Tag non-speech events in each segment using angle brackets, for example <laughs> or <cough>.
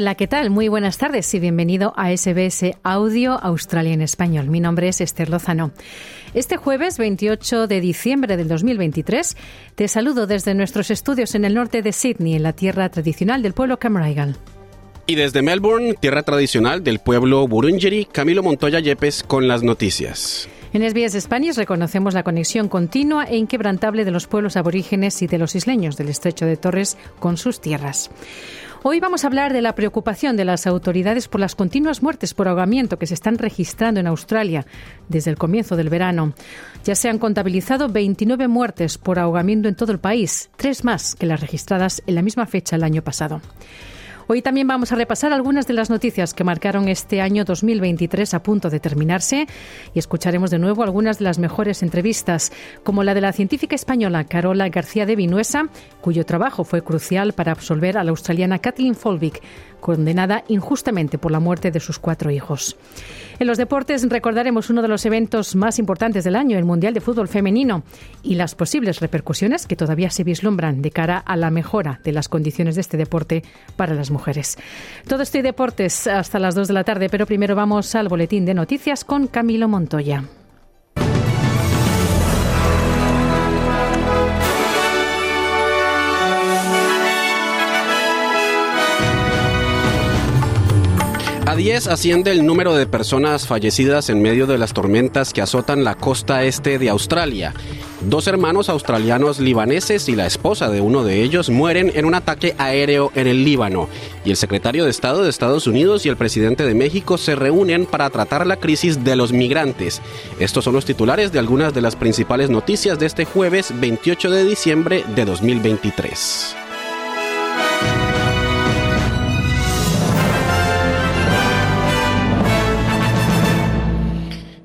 Hola, ¿qué tal? Muy buenas tardes y bienvenido a SBS Audio Australia en Español. Mi nombre es Esther Lozano. Este jueves 28 de diciembre del 2023 te saludo desde nuestros estudios en el norte de Sydney, en la tierra tradicional del pueblo Camraigal. Y desde Melbourne, tierra tradicional del pueblo Burungeri, Camilo Montoya Yepes con las noticias. En SBS Spanish reconocemos la conexión continua e inquebrantable de los pueblos aborígenes y de los isleños del estrecho de Torres con sus tierras. Hoy vamos a hablar de la preocupación de las autoridades por las continuas muertes por ahogamiento que se están registrando en Australia desde el comienzo del verano. Ya se han contabilizado 29 muertes por ahogamiento en todo el país, tres más que las registradas en la misma fecha el año pasado. Hoy también vamos a repasar algunas de las noticias que marcaron este año 2023 a punto de terminarse y escucharemos de nuevo algunas de las mejores entrevistas, como la de la científica española Carola García de Vinuesa, cuyo trabajo fue crucial para absolver a la australiana Kathleen Folvik, condenada injustamente por la muerte de sus cuatro hijos. En los deportes recordaremos uno de los eventos más importantes del año, el Mundial de Fútbol Femenino, y las posibles repercusiones que todavía se vislumbran de cara a la mejora de las condiciones de este deporte para las mujeres. Todo esto y deportes hasta las 2 de la tarde, pero primero vamos al boletín de noticias con Camilo Montoya. A 10 asciende el número de personas fallecidas en medio de las tormentas que azotan la costa este de Australia. Dos hermanos australianos libaneses y la esposa de uno de ellos mueren en un ataque aéreo en el Líbano. Y el secretario de Estado de Estados Unidos y el presidente de México se reúnen para tratar la crisis de los migrantes. Estos son los titulares de algunas de las principales noticias de este jueves 28 de diciembre de 2023.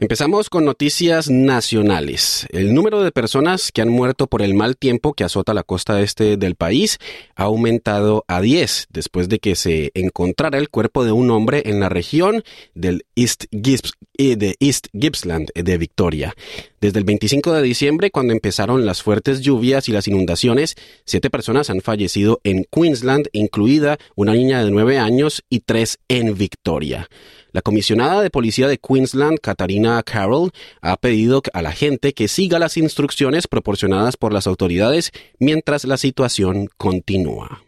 Empezamos con noticias nacionales. El número de personas que han muerto por el mal tiempo que azota la costa este del país ha aumentado a 10 después de que se encontrara el cuerpo de un hombre en la región del East, Gibbs, de East Gippsland de Victoria. Desde el 25 de diciembre, cuando empezaron las fuertes lluvias y las inundaciones, siete personas han fallecido en Queensland, incluida una niña de nueve años y tres en Victoria. La comisionada de policía de Queensland, Katarina Carroll, ha pedido a la gente que siga las instrucciones proporcionadas por las autoridades mientras la situación continúa.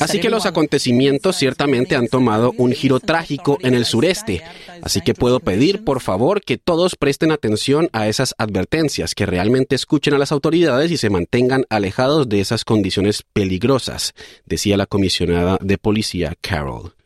Así que los acontecimientos ciertamente han tomado un giro trágico en el sureste. Así que puedo pedir, por favor, que todos presten atención a esas advertencias, que realmente escuchen a las autoridades y se mantengan alejados de esas condiciones peligrosas, decía la comisionada de policía Carol.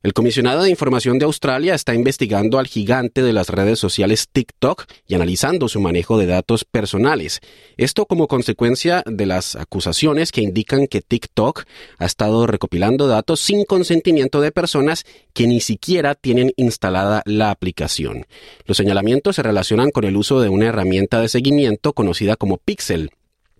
El comisionado de información de Australia está investigando al gigante de las redes sociales TikTok y analizando su manejo de datos personales. Esto como consecuencia de las acusaciones que indican que TikTok ha estado recopilando datos sin consentimiento de personas que ni siquiera tienen instalada la aplicación. Los señalamientos se relacionan con el uso de una herramienta de seguimiento conocida como Pixel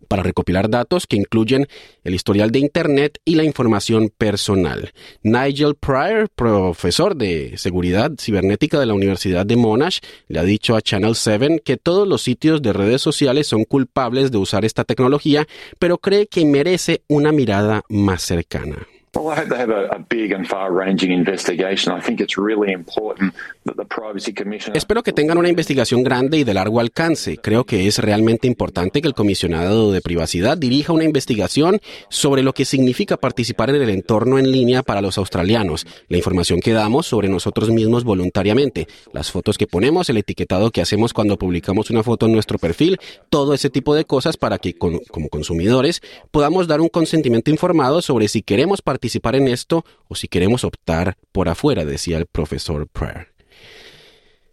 para recopilar datos que incluyen el historial de Internet y la información personal. Nigel Pryor, profesor de seguridad cibernética de la Universidad de Monash, le ha dicho a Channel 7 que todos los sitios de redes sociales son culpables de usar esta tecnología, pero cree que merece una mirada más cercana. Espero que tengan una investigación grande y de largo alcance. Creo que es realmente importante que el comisionado de privacidad dirija una investigación sobre lo que significa participar en el entorno en línea para los australianos, la información que damos sobre nosotros mismos voluntariamente, las fotos que ponemos, el etiquetado que hacemos cuando publicamos una foto en nuestro perfil, todo ese tipo de cosas para que como consumidores podamos dar un consentimiento informado sobre si queremos participar en esto o si queremos optar por afuera, decía el profesor Prayer.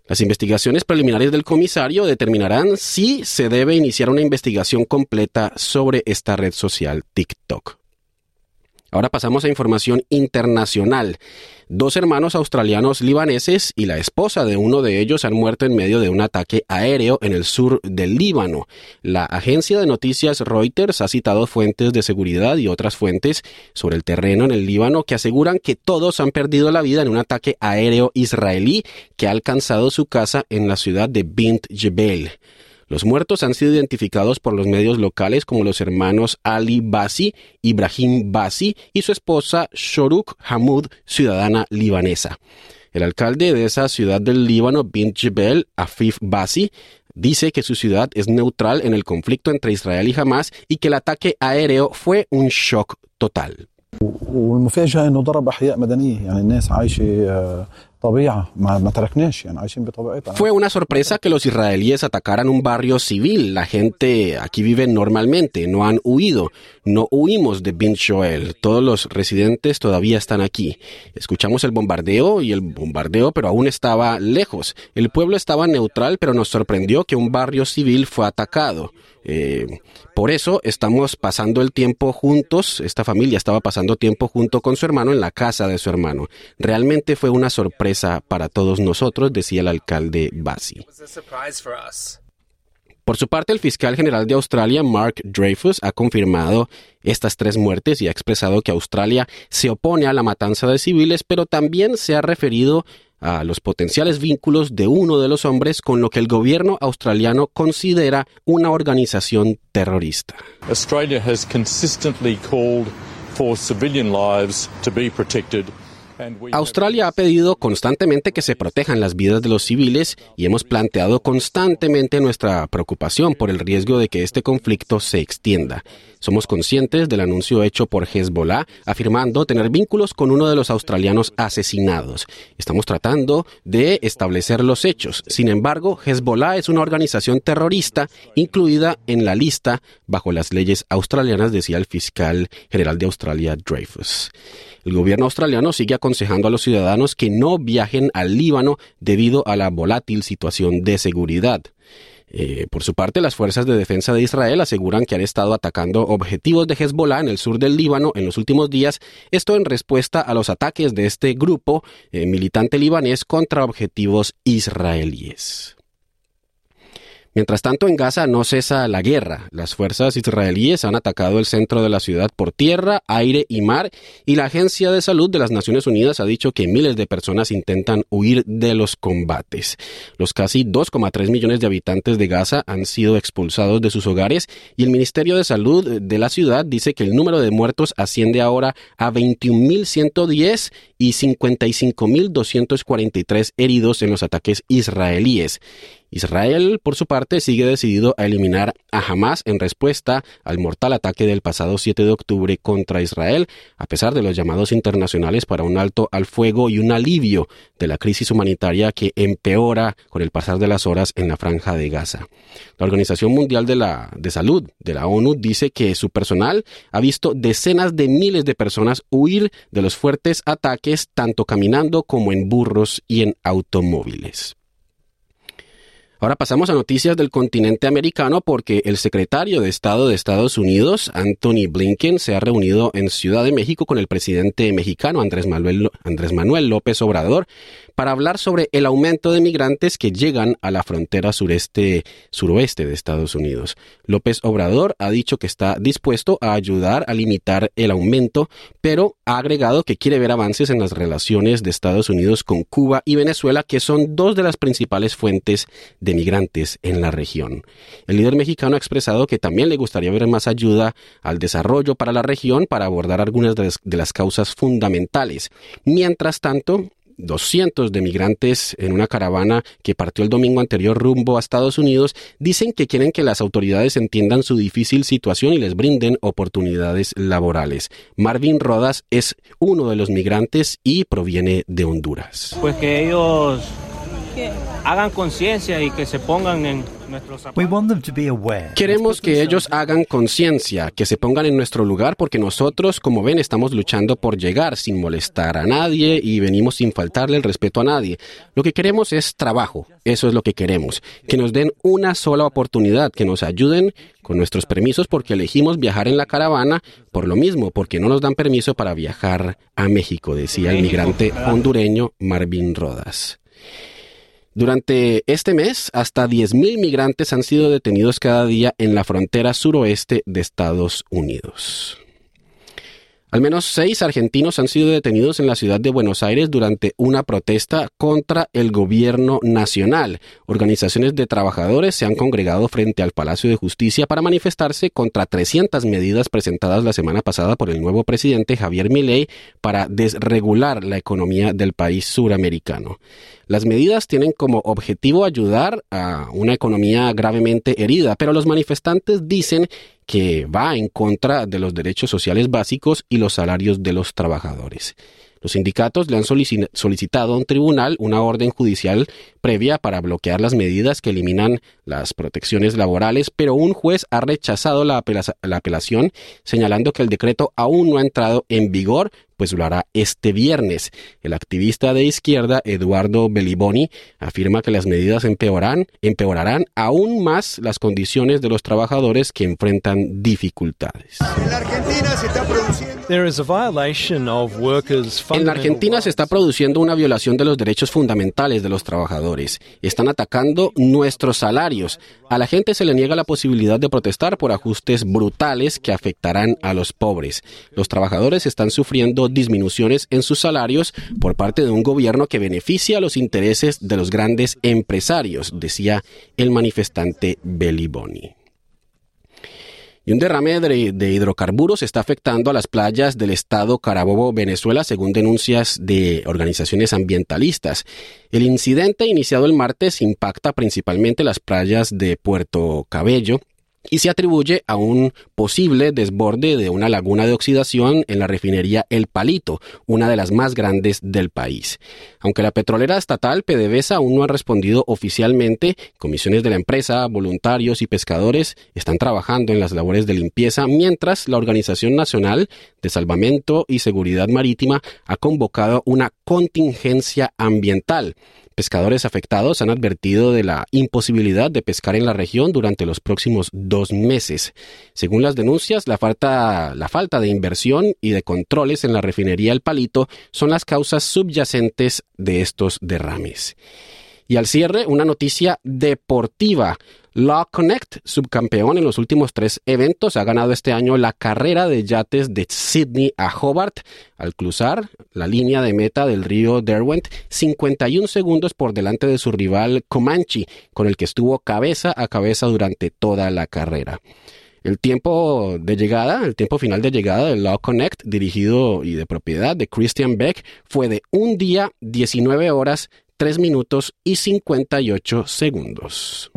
Las investigaciones preliminares del comisario determinarán si se debe iniciar una investigación completa sobre esta red social TikTok. Ahora pasamos a información internacional. Dos hermanos australianos libaneses y la esposa de uno de ellos han muerto en medio de un ataque aéreo en el sur del Líbano. La agencia de noticias Reuters ha citado fuentes de seguridad y otras fuentes sobre el terreno en el Líbano que aseguran que todos han perdido la vida en un ataque aéreo israelí que ha alcanzado su casa en la ciudad de Bint Jebel. Los muertos han sido identificados por los medios locales como los hermanos Ali Basi, Ibrahim Basi y su esposa Shoruk Hamoud, ciudadana libanesa. El alcalde de esa ciudad del Líbano, Bint Jebel, Afif Basi, dice que su ciudad es neutral en el conflicto entre Israel y Hamas y que el ataque aéreo fue un shock total. Fue una sorpresa que los israelíes atacaran un barrio civil. La gente aquí vive normalmente, no han huido. No huimos de Bin Shoel. Todos los residentes todavía están aquí. Escuchamos el bombardeo y el bombardeo, pero aún estaba lejos. El pueblo estaba neutral, pero nos sorprendió que un barrio civil fue atacado. Eh, por eso estamos pasando el tiempo juntos, esta familia estaba pasando tiempo junto con su hermano en la casa de su hermano. Realmente fue una sorpresa para todos nosotros, decía el alcalde Basi. Por su parte, el fiscal general de Australia, Mark Dreyfus, ha confirmado estas tres muertes y ha expresado que Australia se opone a la matanza de civiles, pero también se ha referido a los potenciales vínculos de uno de los hombres con lo que el gobierno australiano considera una organización terrorista. Australia has consistently called for civilian lives to be protected Australia ha pedido constantemente que se protejan las vidas de los civiles y hemos planteado constantemente nuestra preocupación por el riesgo de que este conflicto se extienda. Somos conscientes del anuncio hecho por Hezbollah afirmando tener vínculos con uno de los australianos asesinados. Estamos tratando de establecer los hechos. Sin embargo, Hezbollah es una organización terrorista incluida en la lista bajo las leyes australianas, decía el fiscal general de Australia, Dreyfus. El gobierno australiano sigue aconsejando a los ciudadanos que no viajen al Líbano debido a la volátil situación de seguridad. Eh, por su parte, las fuerzas de defensa de Israel aseguran que han estado atacando objetivos de Hezbollah en el sur del Líbano en los últimos días, esto en respuesta a los ataques de este grupo eh, militante libanés contra objetivos israelíes. Mientras tanto, en Gaza no cesa la guerra. Las fuerzas israelíes han atacado el centro de la ciudad por tierra, aire y mar, y la Agencia de Salud de las Naciones Unidas ha dicho que miles de personas intentan huir de los combates. Los casi 2,3 millones de habitantes de Gaza han sido expulsados de sus hogares y el Ministerio de Salud de la ciudad dice que el número de muertos asciende ahora a 21.110 y 55.243 heridos en los ataques israelíes. Israel, por su parte, sigue decidido a eliminar a Hamas en respuesta al mortal ataque del pasado 7 de octubre contra Israel, a pesar de los llamados internacionales para un alto al fuego y un alivio de la crisis humanitaria que empeora con el pasar de las horas en la franja de Gaza. La Organización Mundial de, la, de Salud de la ONU dice que su personal ha visto decenas de miles de personas huir de los fuertes ataques tanto caminando como en burros y en automóviles. Ahora pasamos a noticias del continente americano porque el secretario de Estado de Estados Unidos, Anthony Blinken, se ha reunido en Ciudad de México con el presidente mexicano Andrés Manuel, Andrés Manuel López Obrador para hablar sobre el aumento de migrantes que llegan a la frontera sureste suroeste de Estados Unidos. López Obrador ha dicho que está dispuesto a ayudar a limitar el aumento, pero ha agregado que quiere ver avances en las relaciones de Estados Unidos con Cuba y Venezuela, que son dos de las principales fuentes de migrantes en la región. El líder mexicano ha expresado que también le gustaría ver más ayuda al desarrollo para la región para abordar algunas de las, causas fundamentales. Mientras tanto, 200 de migrantes en una caravana que partió el domingo anterior rumbo a Estados Unidos dicen que quieren que las autoridades entiendan su difícil situación y les brinden oportunidades laborales. Marvin Rodas es uno de los migrantes y proviene de Honduras. Pues que ellos hagan conciencia y que se pongan en Queremos que ellos hagan conciencia, que se pongan en nuestro lugar porque nosotros, como ven, estamos luchando por llegar sin molestar a nadie y venimos sin faltarle el respeto a nadie. Lo que queremos es trabajo, eso es lo que queremos, que nos den una sola oportunidad, que nos ayuden con nuestros permisos porque elegimos viajar en la caravana por lo mismo, porque no nos dan permiso para viajar a México, decía el migrante hondureño Marvin Rodas. Durante este mes, hasta 10.000 migrantes han sido detenidos cada día en la frontera suroeste de Estados Unidos. Al menos seis argentinos han sido detenidos en la ciudad de Buenos Aires durante una protesta contra el gobierno nacional. Organizaciones de trabajadores se han congregado frente al Palacio de Justicia para manifestarse contra 300 medidas presentadas la semana pasada por el nuevo presidente Javier Milei para desregular la economía del país suramericano. Las medidas tienen como objetivo ayudar a una economía gravemente herida, pero los manifestantes dicen que va en contra de los derechos sociales básicos y los salarios de los trabajadores. Los sindicatos le han solicitado a un tribunal una orden judicial previa para bloquear las medidas que eliminan las protecciones laborales, pero un juez ha rechazado la, apelación, señalando que el decreto aún no ha entrado en vigor, pues lo hará este viernes. El activista de izquierda, Eduardo Beliboni, afirma que las medidas empeorarán, empeorarán aún más las condiciones de los trabajadores que enfrentan dificultades. En la Argentina se está produciendo una violación de los derechos fundamentales de los trabajadores. Están atacando nuestros salarios. A la gente se le niega la posibilidad de protestar por ajustes brutales que afectarán a los pobres. Los trabajadores están sufriendo disminuciones en sus salarios por parte de un gobierno que beneficia los intereses de los grandes empresarios, decía el manifestante Beliboni. Y un derrame de, hidrocarburos está afectando a las playas del estado Carabobo, Venezuela, según denuncias de organizaciones ambientalistas. El incidente iniciado el martes impacta principalmente las playas de Puerto Cabello, y se atribuye a un posible desborde de una laguna de oxidación en la refinería El Palito, una de las más grandes del país. Aunque la petrolera estatal PDVSA aún no ha respondido oficialmente, comisiones de la empresa, voluntarios y pescadores están trabajando en las labores de limpieza, mientras la Organización Nacional de Salvamento y Seguridad Marítima ha convocado una contingencia ambiental. Pescadores afectados han advertido de la imposibilidad de pescar en la región durante los próximos dos meses. Según las denuncias, la falta, la falta de inversión y de controles en la refinería El Palito son las causas subyacentes de estos derrames. Y al cierre, una noticia deportiva. Law Connect, subcampeón en los últimos tres eventos, ha ganado este año la carrera de yates de Sydney a Hobart al cruzar la línea de meta del río Derwent 51 segundos por delante de su rival Comanche, con el que estuvo cabeza a cabeza durante toda la carrera. El tiempo de llegada, el tiempo final de llegada del Law Connect, dirigido y de propiedad de Christian Beck, fue de un día, 19 horas, 3 minutos y 58 segundos.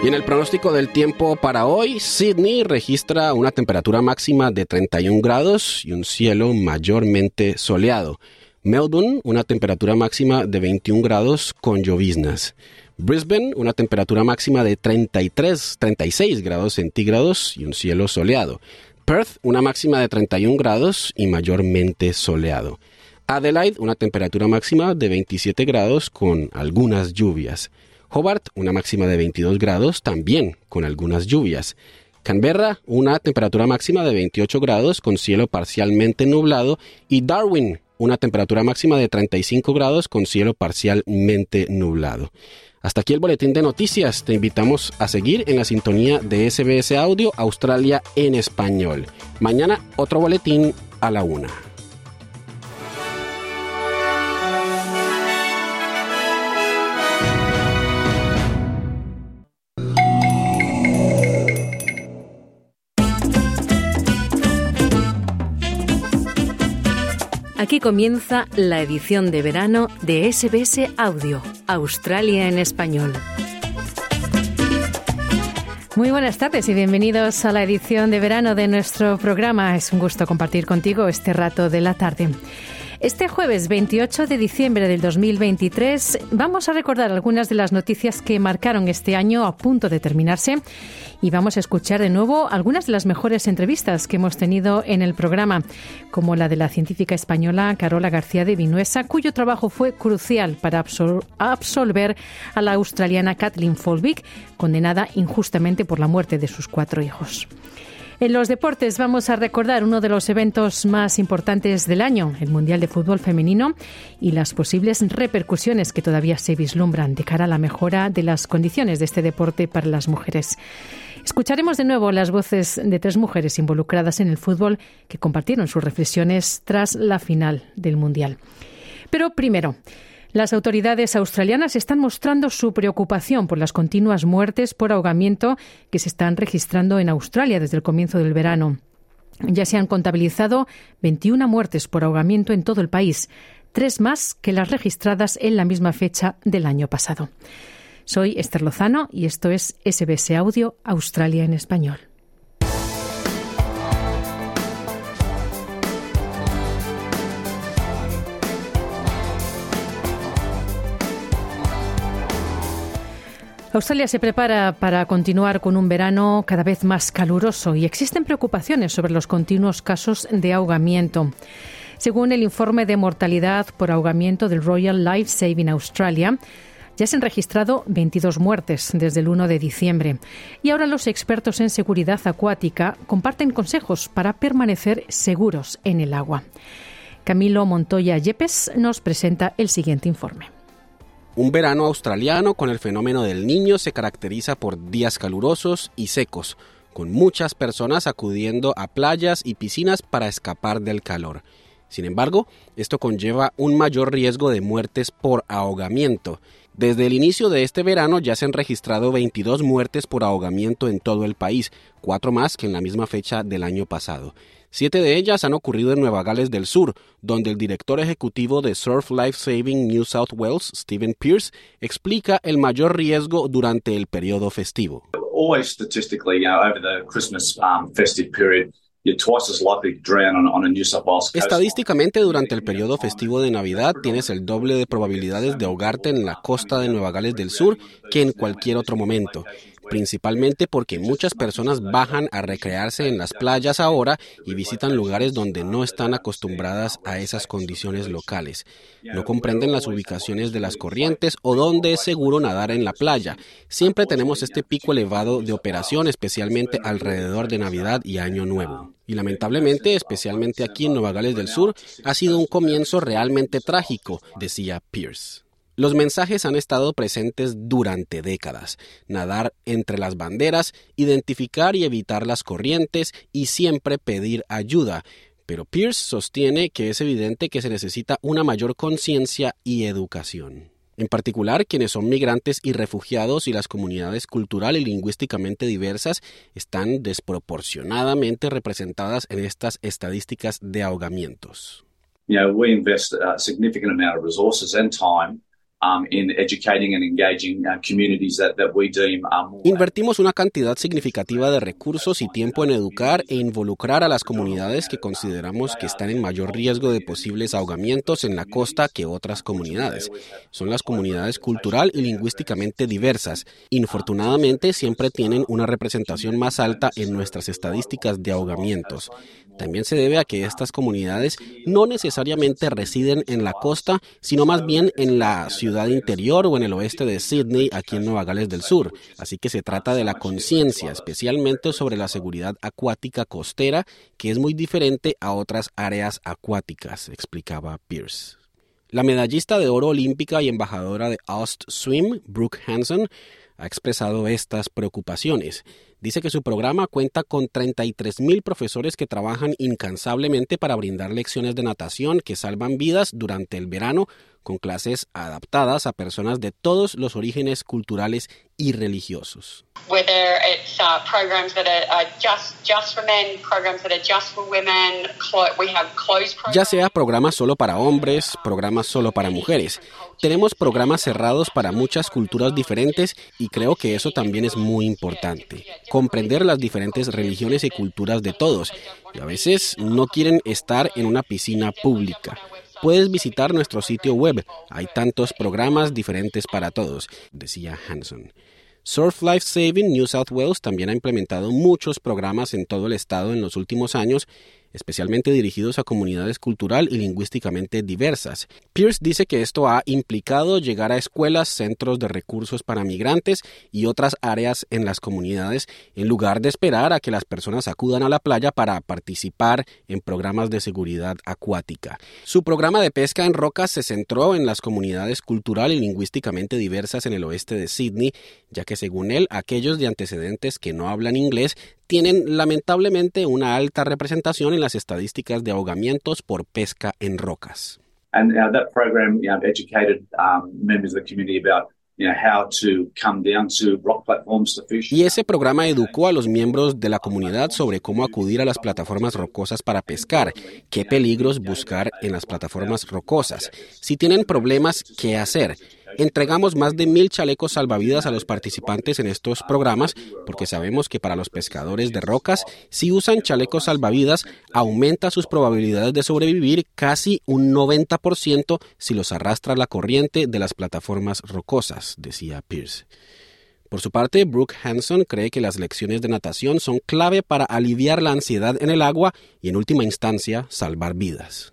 Y en el pronóstico del tiempo para hoy, Sydney registra una temperatura máxima de 31 grados y un cielo mayormente soleado. Melbourne, una temperatura máxima de 21 grados con lloviznas. Brisbane, una temperatura máxima de 33, 36 grados centígrados y un cielo soleado. Perth, una máxima de 31 grados y mayormente soleado. Adelaide, una temperatura máxima de 27 grados con algunas lluvias. Hobart, una máxima de 22 grados, también con algunas lluvias. Canberra, una temperatura máxima de 28 grados con cielo parcialmente nublado. Y Darwin, una temperatura máxima de 35 grados con cielo parcialmente nublado. Hasta aquí el boletín de noticias. Te invitamos a seguir en la sintonía de SBS Audio Australia en español. Mañana otro boletín a la una. Aquí comienza la edición de verano de SBS Audio, Australia en español. Muy buenas tardes y bienvenidos a la edición de verano de nuestro programa. Es un gusto compartir contigo este rato de la tarde. Este jueves 28 de diciembre del 2023 vamos a recordar algunas de las noticias que marcaron este año a punto de terminarse y vamos a escuchar de nuevo algunas de las mejores entrevistas que hemos tenido en el programa, como la de la científica española Carola García de Vinuesa, cuyo trabajo fue crucial para absolver a la australiana Kathleen Folbig, condenada injustamente por la muerte de sus cuatro hijos. En los deportes vamos a recordar uno de los eventos más importantes del año, el Mundial de Fútbol Femenino, y las posibles repercusiones que todavía se vislumbran de cara a la mejora de las condiciones de este deporte para las mujeres. Escucharemos de nuevo las voces de tres mujeres involucradas en el fútbol que compartieron sus reflexiones tras la final del Mundial. Pero primero, las autoridades australianas están mostrando su preocupación por las continuas muertes por ahogamiento que se están registrando en Australia desde el comienzo del verano. Ya se han contabilizado 21 muertes por ahogamiento en todo el país, tres más que las registradas en la misma fecha del año pasado. Soy Esther Lozano y esto es SBS Audio Australia en Español. Australia se prepara para continuar con un verano cada vez más caluroso y existen preocupaciones sobre los continuos casos de ahogamiento. Según el informe de mortalidad por ahogamiento del Royal Life Saving Australia, ya se han registrado 22 muertes desde el 1 de diciembre y ahora los expertos en seguridad acuática comparten consejos para permanecer seguros en el agua. Camilo Montoya Yepes nos presenta el siguiente informe. Un verano australiano con el fenómeno del niño se caracteriza por días calurosos y secos, con muchas personas acudiendo a playas y piscinas para escapar del calor. Sin embargo, esto conlleva un mayor riesgo de muertes por ahogamiento. Desde el inicio de este verano ya se han registrado 22 muertes por ahogamiento en todo el país, cuatro más que en la misma fecha del año pasado. Siete de ellas han ocurrido en Nueva Gales del Sur, donde el director ejecutivo de Surf Life Saving New South Wales, Stephen Pierce, explica el mayor riesgo durante el periodo festivo. Estadísticamente, durante el periodo festivo de Navidad tienes el doble de probabilidades de ahogarte en la costa de Nueva Gales del Sur que en cualquier otro momento principalmente porque muchas personas bajan a recrearse en las playas ahora y visitan lugares donde no están acostumbradas a esas condiciones locales. No comprenden las ubicaciones de las corrientes o dónde es seguro nadar en la playa. Siempre tenemos este pico elevado de operación, especialmente alrededor de Navidad y Año Nuevo. Y lamentablemente, especialmente aquí en Nueva Gales del Sur, ha sido un comienzo realmente trágico, decía Pierce. Los mensajes han estado presentes durante décadas. Nadar entre las banderas, identificar y evitar las corrientes y siempre pedir ayuda. Pero Pierce sostiene que es evidente que se necesita una mayor conciencia y educación. En particular, quienes son migrantes y refugiados y las comunidades cultural y lingüísticamente diversas están desproporcionadamente representadas en estas estadísticas de ahogamientos. Invertimos una cantidad significativa de recursos y tiempo en educar e involucrar a las comunidades que consideramos que están en mayor riesgo de posibles ahogamientos en la costa que otras comunidades. Son las comunidades cultural y lingüísticamente diversas. Infortunadamente, siempre tienen una representación más alta en nuestras estadísticas de ahogamientos. También se debe a que estas comunidades no necesariamente residen en la costa, sino más bien en la ciudad interior o en el oeste de Sydney, aquí en Nueva Gales del Sur. Así que se trata de la conciencia, especialmente sobre la seguridad acuática costera, que es muy diferente a otras áreas acuáticas, explicaba Pierce. La medallista de oro olímpica y embajadora de Aust Swim, Brooke Hanson, ha expresado estas preocupaciones. Dice que su programa cuenta con 33.000 profesores que trabajan incansablemente para brindar lecciones de natación que salvan vidas durante el verano con clases adaptadas a personas de todos los orígenes culturales y religiosos. Ya sea programas solo para hombres, programas solo para mujeres, Tenemos programas cerrados para muchas culturas diferentes y creo que eso también es muy importante. Comprender las diferentes religiones y culturas de todos. Y a veces no quieren estar en una piscina pública. Puedes visitar nuestro sitio web. Hay tantos programas diferentes para todos, decía Hanson. Surf Life Saving New South Wales también ha implementado muchos programas en todo el estado en los últimos años especialmente dirigidos a comunidades cultural y lingüísticamente diversas. Pierce dice que esto ha implicado llegar a escuelas, centros de recursos para migrantes y otras áreas en las comunidades, en lugar de esperar a que las personas acudan a la playa para participar en programas de seguridad acuática. Su programa de pesca en rocas se centró en las comunidades cultural y lingüísticamente diversas en el oeste de Sydney, ya que según él, aquellos de antecedentes que no hablan inglés tienen lamentablemente una alta representación en las estadísticas de ahogamientos por pesca en rocas. Y ese programa educó a los miembros de la comunidad sobre cómo acudir a las plataformas rocosas para pescar, qué peligros buscar en las plataformas rocosas, si tienen problemas, qué hacer Entregamos más de mil chalecos salvavidas a los participantes en estos programas porque sabemos que para los pescadores de rocas, si usan chalecos salvavidas, aumenta sus probabilidades de sobrevivir casi un 90% si los arrastra la corriente de las plataformas rocosas, decía Pierce. Por su parte, Brooke Hanson cree que las lecciones de natación son clave para aliviar la ansiedad en el agua y, en última instancia, salvar vidas.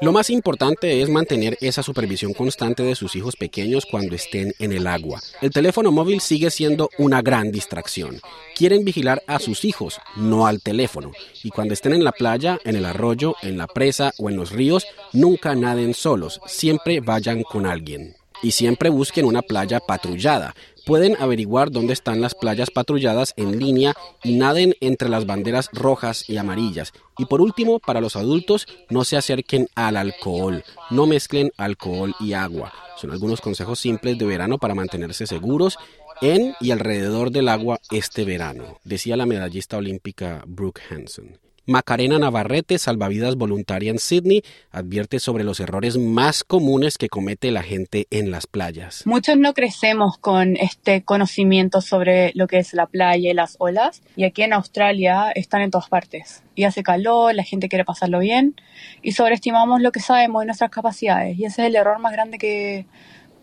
Lo más importante es mantener esa supervisión constante de sus hijos pequeños cuando estén en el agua. El teléfono móvil sigue siendo una gran distracción. Quieren vigilar a sus hijos, no al teléfono. Y cuando estén en la playa, en el arroyo, en la presa o en los ríos, nunca naden solos, siempre vayan con alguien. Y siempre busquen una playa patrullada, pueden averiguar dónde están las playas patrulladas en línea y naden entre las banderas rojas y amarillas. Y por último, para los adultos, no se acerquen al alcohol, no mezclen alcohol y agua. Son algunos consejos simples de verano para mantenerse seguros en y alrededor del agua este verano, decía la medallista olímpica Brooke Hanson. Macarena Navarrete, salvavidas voluntaria en Sydney, advierte sobre los errores más comunes que comete la gente en las playas. Muchos no crecemos con este conocimiento sobre lo que es la playa y las olas, y aquí en Australia están en todas partes. Y hace calor, la gente quiere pasarlo bien, y sobreestimamos lo que sabemos y nuestras capacidades, y ese es el error más grande que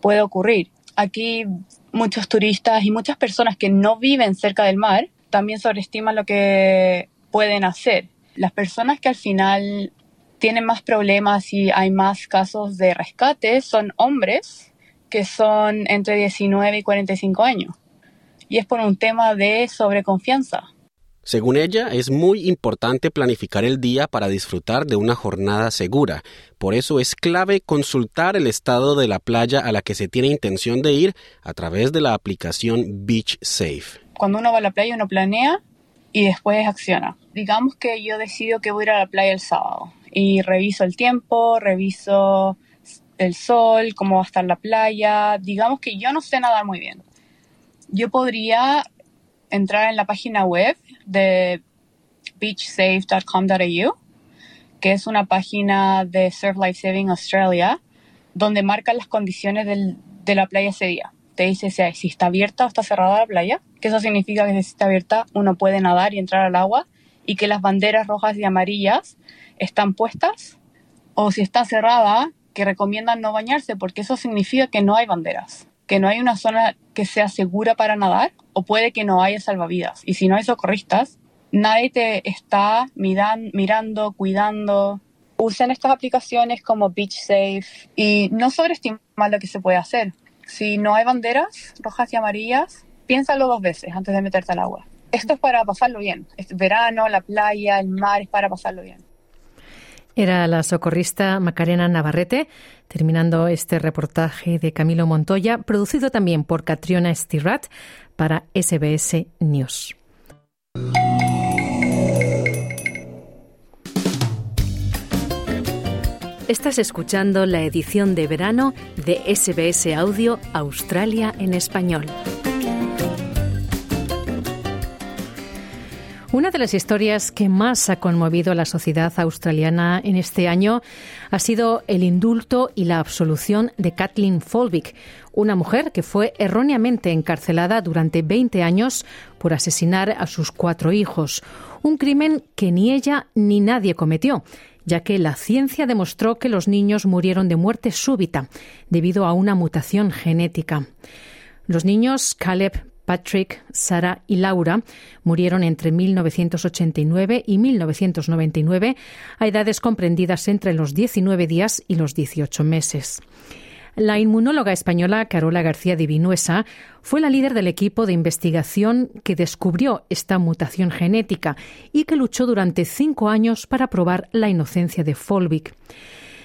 puede ocurrir. Aquí muchos turistas y muchas personas que no viven cerca del mar también sobreestiman lo que pueden hacer. Las personas que al final tienen más problemas y hay más casos de rescate son hombres que son entre 19 y 45 años. Y es por un tema de sobreconfianza. Según ella, es muy importante planificar el día para disfrutar de una jornada segura. Por eso es clave consultar el estado de la playa a la que se tiene intención de ir a través de la aplicación Beach Safe. Cuando uno va a la playa, uno planea y después acciona. Digamos que yo decido que voy a ir a la playa el sábado y reviso el tiempo, reviso el sol, cómo va a estar la playa. Digamos que yo no sé nadar muy bien. Yo podría entrar en la página web de beachsafe.com.au, que es una página de Surf Life Saving Australia, donde marcan las condiciones de la playa ese día te dice si, está abierta o está cerrada la playa, que eso significa que si está abierta uno puede nadar y entrar al agua y que las banderas rojas y amarillas están puestas, o si está cerrada, que recomiendan no bañarse porque eso significa que no hay banderas, que no hay una zona que sea segura para nadar o puede que no haya salvavidas. Y si no hay socorristas, nadie te está mirando, cuidando. Usen estas aplicaciones como Beach Safe y no sobreestimen lo que se puede hacer si no hay banderas rojas y amarillas, piénsalo dos veces antes de meterte al agua. Esto es para pasarlo bien. Es verano, la playa, el mar, es para pasarlo bien. Era la socorrista Macarena Navarrete, terminando este reportaje de Camilo Montoya, producido también por Catriona Stirrat para SBS News. Estás escuchando la edición de verano de SBS Audio Australia en español. Una de las historias que más ha conmovido a la sociedad australiana en este año ha sido el indulto y la absolución de Kathleen Folbig, una mujer que fue erróneamente encarcelada durante 20 años por asesinar a sus cuatro hijos, un crimen que ni ella ni nadie cometió ya que la ciencia demostró que los niños murieron de muerte súbita debido a una mutación genética. Los niños Caleb, Patrick, Sara y Laura murieron entre 1989 y 1999 a edades comprendidas entre los 19 días y los 18 meses. La inmunóloga española Carola García de Vinuesa fue la líder del equipo de investigación que descubrió esta mutación genética y que luchó durante cinco años para probar la inocencia de Folvik.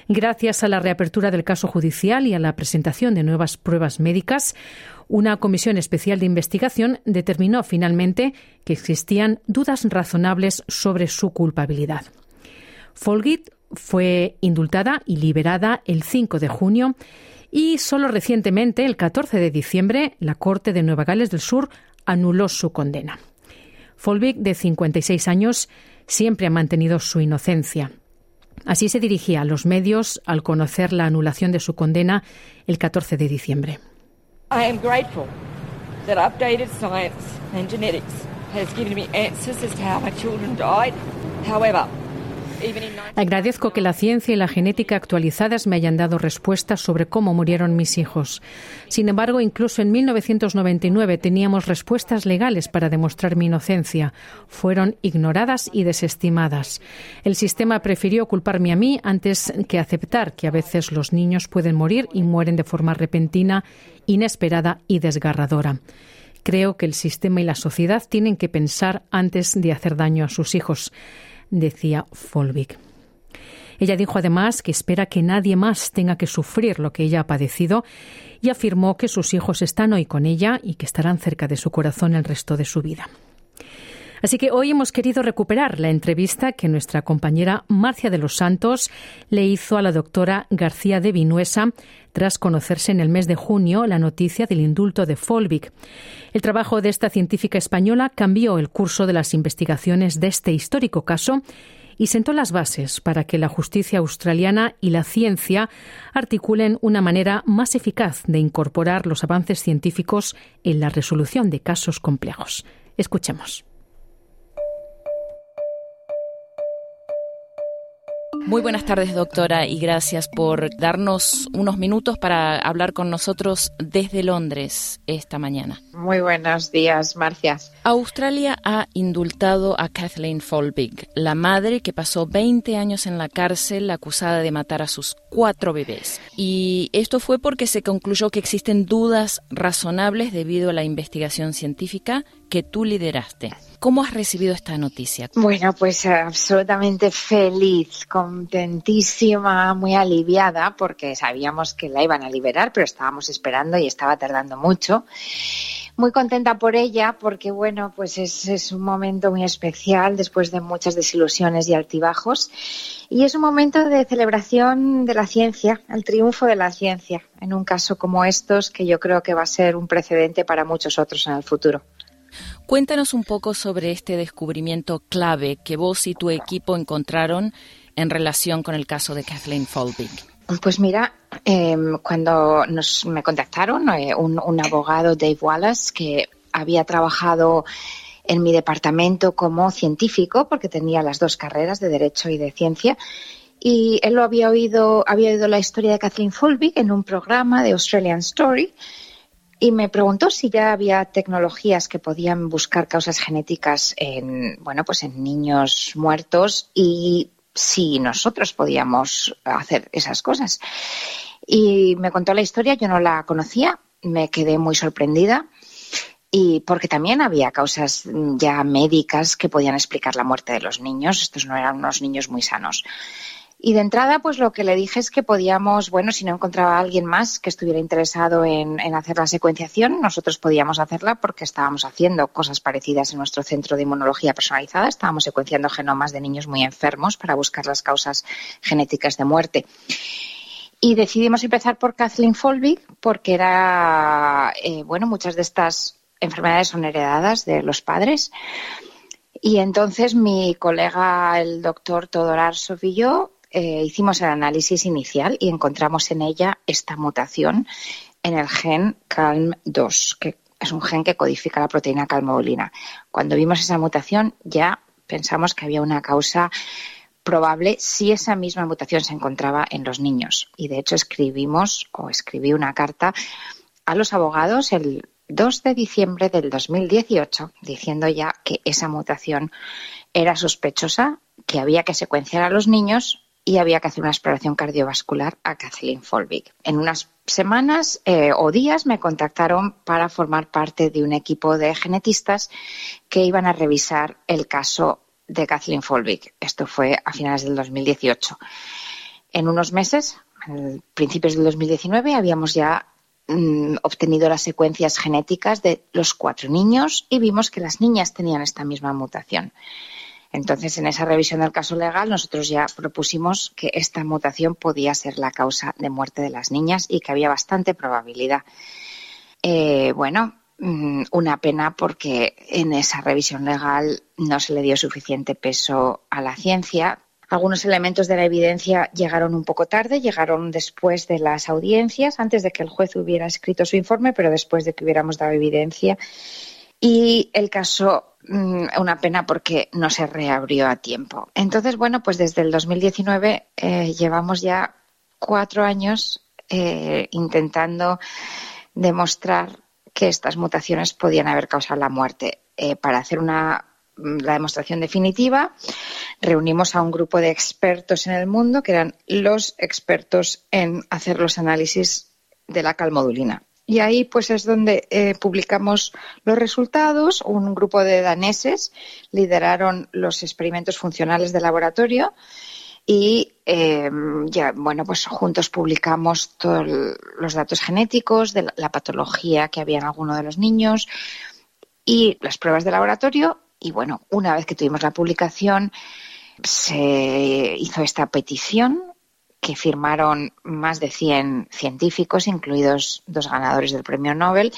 Gracias a la reapertura del caso judicial y a la presentación de nuevas pruebas médicas, una comisión especial de investigación determinó finalmente que existían dudas razonables sobre su culpabilidad. Folgit fue indultada y liberada el 5 de junio y solo recientemente, el 14 de diciembre, la Corte de Nueva Gales del Sur anuló su condena. Folvik, de 56 años, siempre ha mantenido su inocencia. Así se dirigía a los medios al conocer la anulación de su condena el 14 de diciembre. I am grateful that updated science and genetics has given me answers as to how my children died. However, Agradezco que la ciencia y la genética actualizadas me hayan dado respuestas sobre cómo murieron mis hijos. Sin embargo, incluso en 1999 teníamos respuestas legales para demostrar mi inocencia. Fueron ignoradas y desestimadas. El sistema prefirió culparme a mí antes que aceptar que a veces los niños pueden morir y mueren de forma repentina, inesperada y desgarradora. Creo que el sistema y la sociedad tienen que pensar antes de hacer daño a sus hijos decía Folvik. Ella dijo además que espera que nadie más tenga que sufrir lo que ella ha padecido y afirmó que sus hijos están hoy con ella y que estarán cerca de su corazón el resto de su vida. Así que hoy hemos querido recuperar la entrevista que nuestra compañera Marcia de los Santos le hizo a la doctora García de Vinuesa tras conocerse en el mes de junio la noticia del indulto de Folvik. El trabajo de esta científica española cambió el curso de las investigaciones de este histórico caso y sentó las bases para que la justicia australiana y la ciencia articulen una manera más eficaz de incorporar los avances científicos en la resolución de casos complejos. Escuchemos. Muy buenas tardes, doctora, y gracias por darnos unos minutos para hablar con nosotros desde Londres esta mañana. Muy buenos días, Marcia. Australia ha indultado a Kathleen Folbig, la madre que pasó 20 años en la cárcel acusada de matar a sus cuatro bebés. Y esto fue porque se concluyó que existen dudas razonables debido a la investigación científica que tú lideraste. ¿Cómo has recibido esta noticia? Bueno, pues absolutamente feliz, contentísima, muy aliviada, porque sabíamos que la iban a liberar, pero estábamos esperando y estaba tardando mucho. Muy contenta por ella, porque bueno, pues es, es un momento muy especial después de muchas desilusiones y altibajos. Y es un momento de celebración de la ciencia, el triunfo de la ciencia, en un caso como estos, que yo creo que va a ser un precedente para muchos otros en el futuro. Cuéntanos un poco sobre este descubrimiento clave que vos y tu equipo encontraron en relación con el caso de Kathleen Folbig. Pues mira, em, cuando nos, me contactaron eh, un, abogado, Dave Wallace, que había trabajado en mi departamento como científico, porque tenía las dos carreras de Derecho y de Ciencia, y él lo había oído, había oído la historia de Kathleen Folbig en un programa de Australian Story, y me preguntó si ya había tecnologías que podían buscar causas genéticas en, bueno, pues en niños muertos y si nosotros podíamos hacer esas cosas. Y me contó la historia, yo no la conocía, me quedé muy sorprendida y porque también había causas ya médicas que podían explicar la muerte de los niños. Estos no eran unos niños muy sanos. Y de entrada, pues lo que le dije es que podíamos, bueno, si no encontraba a alguien más que estuviera interesado en, hacer la secuenciación, nosotros podíamos hacerla porque estábamos haciendo cosas parecidas en nuestro centro de inmunología personalizada. Estábamos secuenciando genomas de niños muy enfermos para buscar las causas genéticas de muerte. Y decidimos empezar por Kathleen Folbig porque era, eh, bueno, muchas de estas enfermedades son heredadas de los padres Y entonces mi colega, el doctor Todorarsov y yo, eh, hicimos el análisis inicial y encontramos en ella esta mutación en el gen CALM2, que es un gen que codifica la proteína calmodulina. Cuando vimos esa mutación ya pensamos que había una causa probable si esa misma mutación se encontraba en los niños. Y de hecho escribimos o escribí una carta a los abogados el 2 de diciembre del 2018 diciendo ya que esa mutación era sospechosa, que había que secuenciar a los niños y había que hacer una exploración cardiovascular a Kathleen Folbig. En unas semanas eh, o días me contactaron para formar parte de un equipo de genetistas que iban a revisar el caso de Kathleen Folbig. Esto fue a finales del 2018. En unos meses, principios del 2019, habíamos ya mm, obtenido las secuencias genéticas de los cuatro niños y vimos que las niñas tenían esta misma mutación. Entonces, en esa revisión del caso legal, nosotros ya propusimos que esta mutación podía ser la causa de muerte de las niñas y que había bastante probabilidad. Eh, bueno, mm, una pena porque en esa revisión legal no se le dio suficiente peso a la ciencia. Algunos elementos de la evidencia llegaron un poco tarde, llegaron después de las audiencias, antes de que el juez hubiera escrito su informe, pero después de que hubiéramos dado evidencia. Y el caso una pena porque no se reabrió a tiempo. Entonces, bueno, pues desde el 2019 eh, llevamos ya cuatro años eh, intentando demostrar que estas mutaciones podían haber causado la muerte. Eh, para hacer una mm, la demostración definitiva, reunimos a un grupo de expertos en el mundo que eran los expertos en hacer los análisis de la calmodulina. Y ahí pues es donde eh, publicamos los resultados. Un grupo de daneses lideraron los experimentos funcionales de laboratorio y em, ya bueno pues juntos publicamos todos los datos genéticos de la patología que había en alguno de los niños y las pruebas de laboratorio y bueno una vez que tuvimos la publicación se hizo esta petición que firmaron más de 100 científicos, incluidos dos ganadores del premio Nobel,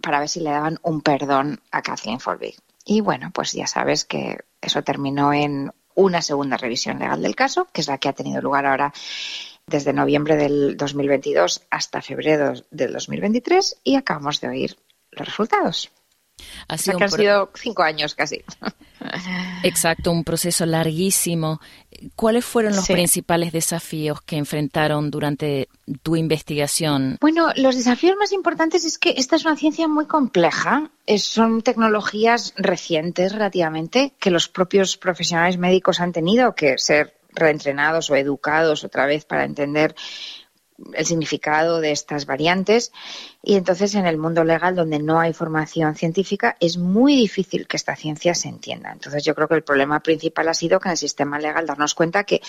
para ver si le daban un perdón a Kathleen Folbig. Y bueno, pues ya sabes que eso terminó en una segunda revisión legal del caso, que es la que ha tenido lugar ahora desde noviembre del 2022 hasta febrero del 2023 y acabamos de oír los resultados. Ha sido que han sido cinco años casi. Exacto, un proceso larguísimo. ¿Cuáles fueron los principales desafíos que enfrentaron durante tu investigación? Bueno, los desafíos más importantes es que esta es una ciencia muy compleja. son tecnologías recientes relativamente que los propios profesionales médicos han tenido que ser reentrenados o educados otra vez para entender el significado de estas variantes y entonces en el mundo legal donde no hay formación científica es muy difícil que esta ciencia se entienda. Entonces yo creo que el problema principal ha sido que en el sistema legal darnos cuenta que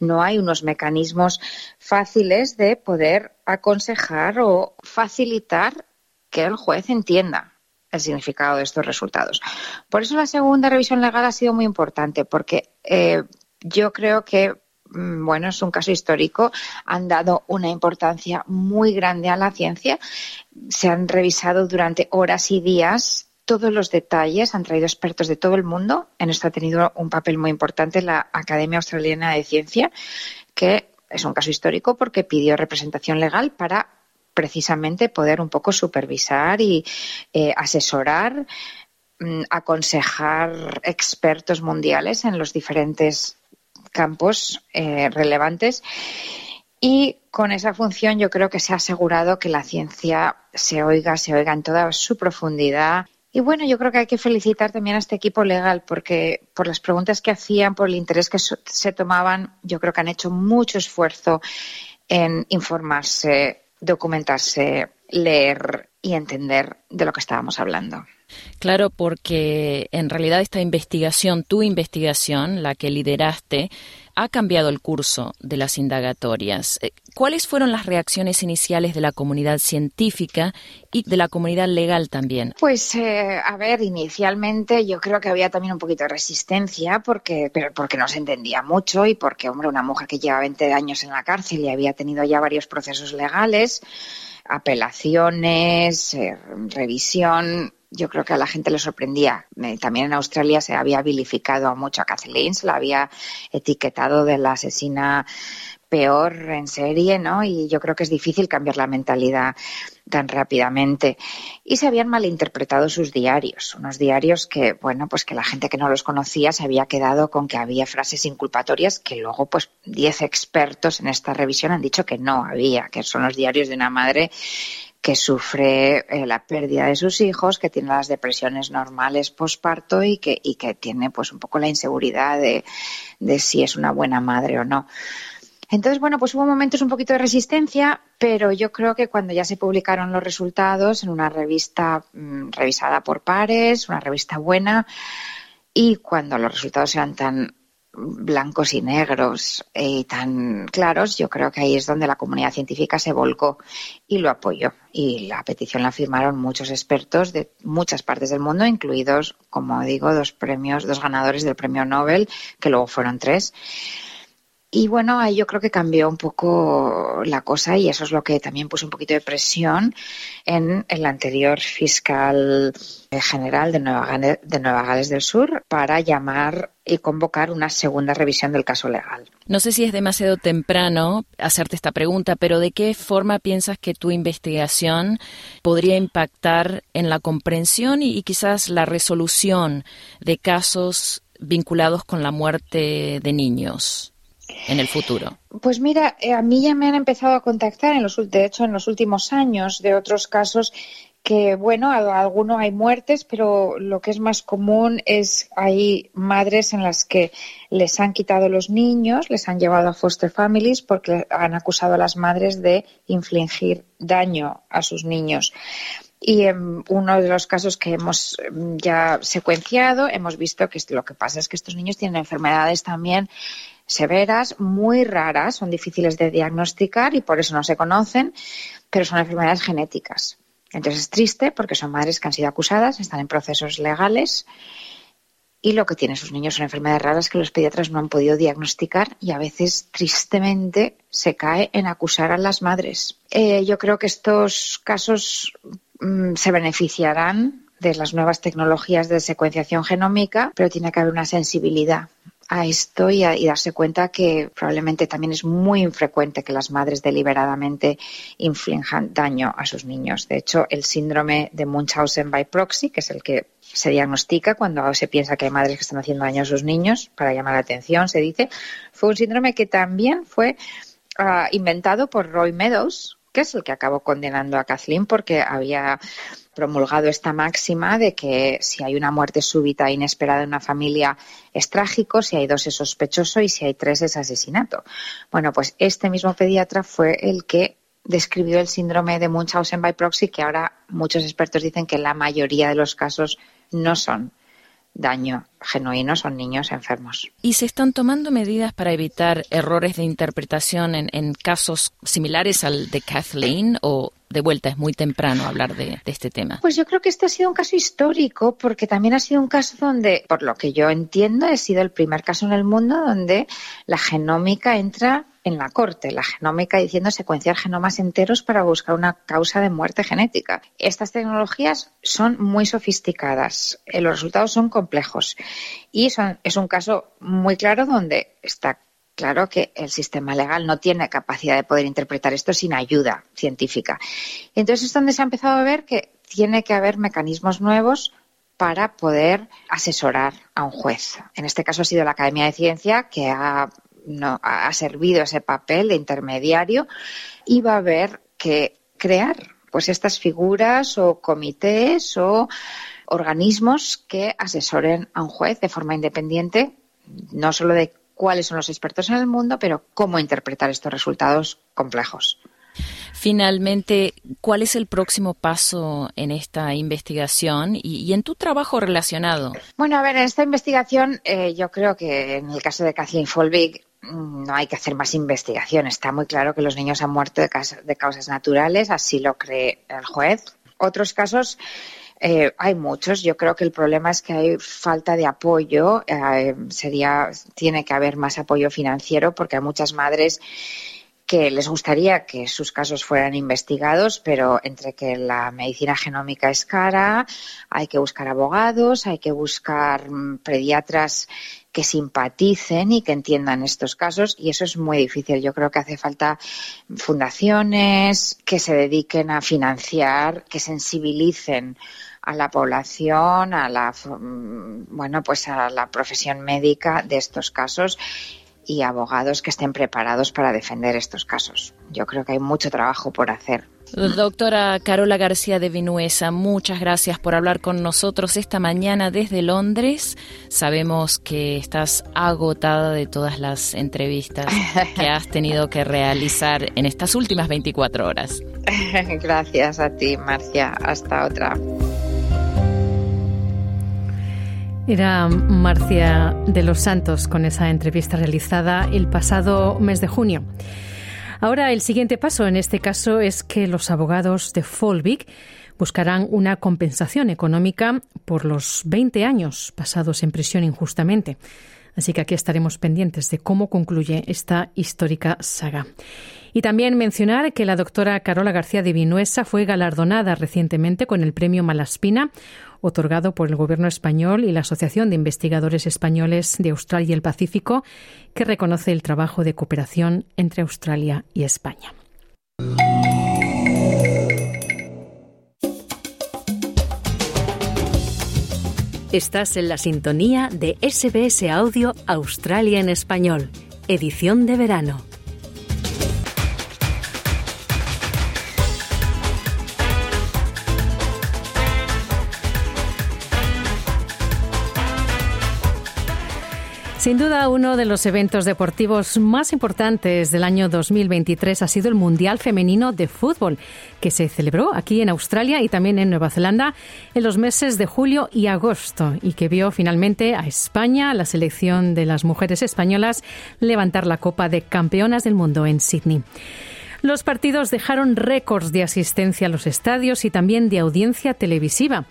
no hay unos mecanismos fáciles de poder aconsejar o facilitar que el juez entienda el significado de estos resultados. Por eso la segunda revisión legal ha sido muy importante porque eh, yo creo que bueno, es un caso histórico, han dado una importancia muy grande a la ciencia, se han revisado durante horas y días todos los detalles, han traído expertos de todo el mundo, en esto ha tenido un papel muy importante la Academia Australiana de Ciencia, que es un caso histórico porque pidió representación legal para precisamente poder un poco supervisar y eh, asesorar, mm, aconsejar expertos mundiales en los diferentes campos eh, relevantes. Y con esa función yo creo que se ha asegurado que la ciencia se oiga, se oiga en toda su profundidad. Y bueno, yo creo que hay que felicitar también a este equipo legal porque por las preguntas que hacían, por el interés que se tomaban, yo creo que han hecho mucho esfuerzo en informarse, documentarse, leer y entender de lo que estábamos hablando. Claro, porque en realidad esta investigación, tu investigación, la que lideraste, ha cambiado el curso de las indagatorias. Eh, ¿Cuáles fueron las reacciones iniciales de la comunidad científica y de la comunidad legal también? Pues, eh, a ver, inicialmente yo creo que había también un poquito de resistencia porque, pero porque no se entendía mucho y porque, hombre, una mujer que lleva 20 años en la cárcel y había tenido ya varios procesos legales, apelaciones, eh, revisión, yo creo que a la gente le sorprendía. También en Australia se había vilificado mucho a Kathleen, se la había etiquetado de la asesina peor en serie, ¿no? Y yo creo que es difícil cambiar la mentalidad tan rápidamente. Y se habían malinterpretado sus diarios, unos diarios que, bueno, pues que la gente que no los conocía se había quedado con que había frases inculpatorias que luego, pues, diez expertos en esta revisión han dicho que no había, que son los diarios de una madre que sufre eh, la pérdida de sus hijos, que tiene las depresiones normales posparto y que, y que tiene pues un poco la inseguridad de, de si es una buena madre o no. Entonces, bueno, pues hubo momentos un poquito de resistencia, pero yo creo que cuando ya se publicaron los resultados en una revista mm, revisada por pares, una revista buena, y cuando los resultados eran tan blancos y negros y tan claros, yo creo que ahí es donde la comunidad científica se volcó y lo apoyó. Y la petición la firmaron muchos expertos de muchas partes del mundo, incluidos, como digo, dos premios, dos ganadores del premio Nobel, que luego fueron tres. Y bueno, ahí yo creo que cambió un poco la cosa y eso es lo que también puso un poquito de presión en el anterior fiscal general de Nueva, Gales, de Nueva Gales del Sur para llamar y convocar una segunda revisión del caso legal. No sé si es demasiado temprano hacerte esta pregunta, pero ¿de qué forma piensas que tu investigación podría impactar en la comprensión y, y quizás la resolución de casos vinculados con la muerte de niños? En el futuro? Pues mira, eh, a mí ya me han empezado a contactar, en los, de hecho, en los últimos años, de otros casos que, bueno, algunos hay muertes, pero lo que es más común es hay madres en las que les han quitado los niños, les han llevado a foster families porque han acusado a las madres de infligir daño a sus niños. Y en uno de los casos que hemos mm, ya secuenciado, hemos visto que lo que pasa es que estos niños tienen enfermedades también severas, muy raras, son difíciles de diagnosticar y por eso no se conocen, pero son enfermedades genéticas. Entonces es triste porque son madres que han sido acusadas, están en procesos legales y lo que tienen sus niños son enfermedades raras que los pediatras no han podido diagnosticar y a veces tristemente se cae en acusar a las madres. Eh, yo creo que estos casos mm, se beneficiarán de las nuevas tecnologías de secuenciación genómica, pero tiene que haber una sensibilidad a esto y, darse cuenta que probablemente también es muy infrecuente que las madres deliberadamente inflijan daño a sus niños. De hecho, el síndrome de Munchausen by proxy, que es el que se diagnostica cuando se piensa que hay madres que están haciendo daño a sus niños para llamar la atención, se dice, fue un síndrome que también fue ah, inventado por Roy Meadows, es el que acabó condenando a Kathleen porque había promulgado esta máxima de que si hay una muerte súbita e inesperada en una familia es trágico, si hay dos es sospechoso y si hay tres es asesinato. Bueno, pues este mismo pediatra fue el que describió el síndrome de Munchausen by proxy, que ahora muchos expertos dicen que la mayoría de los casos no son daño genuino son niños enfermos. ¿Y se están tomando medidas para evitar errores de interpretación en, en casos similares al de Kathleen o de vuelta es muy temprano hablar de, de, este tema? Pues yo creo que este ha sido un caso histórico porque también ha sido un caso donde, por lo que yo entiendo, ha sido el primer caso en el mundo donde la genómica entra en la corte, la genómica diciendo secuenciar genomas enteros para buscar una causa de muerte genética. Estas tecnologías son muy sofisticadas, eh, los resultados son complejos y son, es un caso muy claro donde está claro que el sistema legal no tiene capacidad de poder interpretar esto sin ayuda científica. Entonces es donde se ha empezado a ver que tiene que haber mecanismos nuevos para poder asesorar a un juez. En este caso ha sido la Academia de Ciencia que ha no ha servido ese papel de intermediario y va a haber que crear pues estas figuras o comités o organismos que asesoren a un juez de forma independiente, no solo de cuáles son los expertos en el mundo, pero cómo interpretar estos resultados complejos. Finalmente, ¿cuál es el próximo paso en esta investigación y, en tu trabajo relacionado? Bueno, a ver, en esta investigación eh, yo creo que en el caso de Kathleen Folbig no hay que hacer más investigación. Está muy claro que los niños han muerto de, causas naturales, así lo cree el juez. Otros casos eh, hay muchos. Yo creo que el problema es que hay falta de apoyo. Eh, sería, tiene que haber más apoyo financiero porque hay muchas madres que les gustaría que sus casos fueran investigados, pero entre que la medicina genómica es cara, hay que buscar abogados, hay que buscar mm, pediatras que simpaticen y que entiendan estos casos y eso es muy difícil. Yo creo que hace falta fundaciones que se dediquen a financiar, que sensibilicen a la población, a la mm, bueno, pues a la profesión médica de estos casos y abogados que estén preparados para defender estos casos. Yo creo que hay mucho trabajo por hacer. Doctora Carola García de Vinuesa, muchas gracias por hablar con nosotros esta mañana desde Londres. Sabemos que estás agotada de todas las entrevistas que has tenido que realizar en estas últimas 24 horas. <laughs> Gracias a ti, Marcia. Hasta otra. Era Marcia de los Santos con esa entrevista realizada el pasado mes de junio. Ahora el siguiente paso en este caso es que los abogados de Folvik buscarán una compensación económica por los 20 años pasados en prisión injustamente. Así que aquí estaremos pendientes de cómo concluye esta histórica saga. Y también mencionar que la doctora Carola García de Vinuesa fue galardonada recientemente con el premio Malaspina, otorgado por el Gobierno español y la Asociación de Investigadores Españoles de Australia y el Pacífico, que reconoce el trabajo de cooperación entre Australia y España. Estás en la sintonía de SBS Audio Australia en Español, edición de verano. Sin duda, uno de los eventos deportivos más importantes del año 2023 ha sido el Mundial Femenino de Fútbol, que se celebró aquí en Australia y también en Nueva Zelanda en los meses de julio y agosto y que vio finalmente a España, la selección de las mujeres españolas, levantar la Copa de Campeonas del Mundo en Sydney. Los partidos dejaron récords de asistencia a los estadios y también de audiencia televisiva.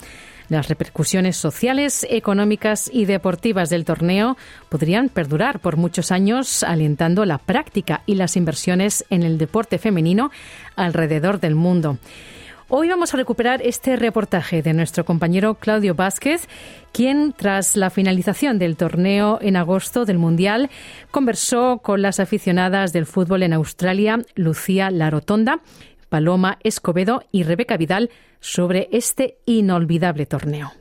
Las repercusiones sociales, económicas y deportivas del torneo podrían perdurar por muchos años, alentando la práctica y las inversiones en el deporte femenino alrededor del mundo. Hoy vamos a recuperar este reportaje de nuestro compañero Claudio Vázquez, quien tras la finalización del torneo en agosto del Mundial conversó con las aficionadas del fútbol en Australia, Lucía Larotonda, Paloma Escobedo y Rebeca Vidal sobre este inolvidable torneo.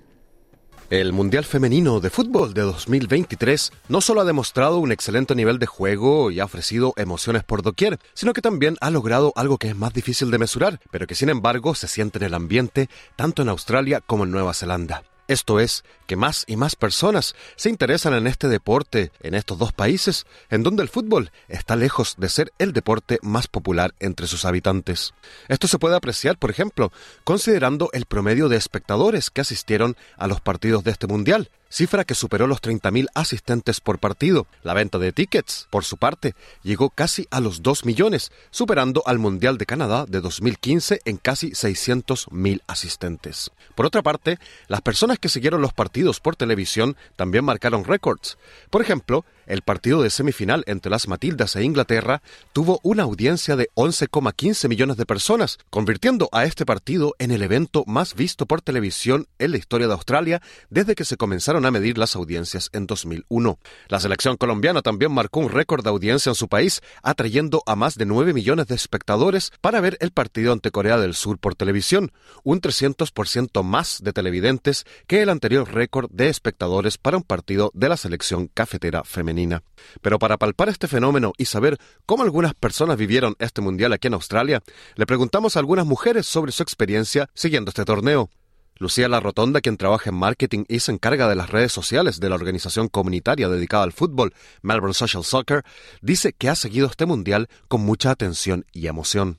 El Mundial Femenino de Fútbol de 2023 no solo ha demostrado un excelente nivel de juego y ha ofrecido emociones por doquier, sino que también ha logrado algo que es más difícil de mesurar, pero que sin embargo se siente en el ambiente tanto en Australia como en Nueva Zelanda. Esto es, que más y más personas se interesan en este deporte en estos dos países, en donde el fútbol está lejos de ser el deporte más popular entre sus habitantes. Esto se puede apreciar, por ejemplo, considerando el promedio de espectadores que asistieron a los partidos de este mundial, cifra que superó los 30.000 asistentes por partido. La venta de tickets, por su parte, llegó casi a los 2 millones, superando al Mundial de Canadá de 2015 en casi 600.000 asistentes. Por otra parte, las personas que siguieron los partidos por televisión también marcaron récords. Por ejemplo, el partido de semifinal entre las Matildas e Inglaterra tuvo una audiencia de 11,15 millones de personas, convirtiendo a este partido en el evento más visto por televisión en la historia de Australia desde que se comenzaron a medir las audiencias en 2001. La selección colombiana también marcó un récord de audiencia en su país, atrayendo a más de 9 millones de espectadores para ver el partido ante Corea del Sur por televisión, un 300% más de televidentes que el anterior récord de espectadores para un partido de la selección cafetera femenina. Pero para palpar este fenómeno y saber cómo algunas personas vivieron este mundial aquí en Australia, le preguntamos a algunas mujeres sobre su experiencia siguiendo este torneo. Lucía La Rotonda, quien trabaja en marketing y se encarga de las redes sociales de la organización comunitaria dedicada al fútbol, Melbourne Social Soccer, dice que ha seguido este mundial con mucha atención y emoción.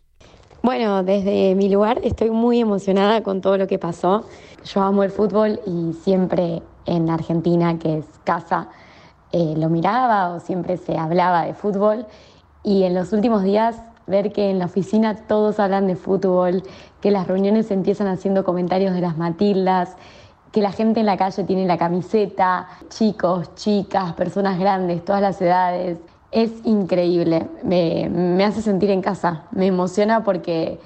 Bueno, desde mi lugar estoy muy emocionada con todo lo que pasó. Yo amo el fútbol y siempre en Argentina, que es casa, eh, lo miraba o siempre se hablaba de fútbol y en los últimos días ver que en la oficina todos hablan de fútbol, que las reuniones empiezan haciendo comentarios de las Matildas, que la gente en la calle tiene la camiseta, chicos, chicas, personas grandes, todas las edades. Es increíble, me, me hace sentir en casa, me emociona porque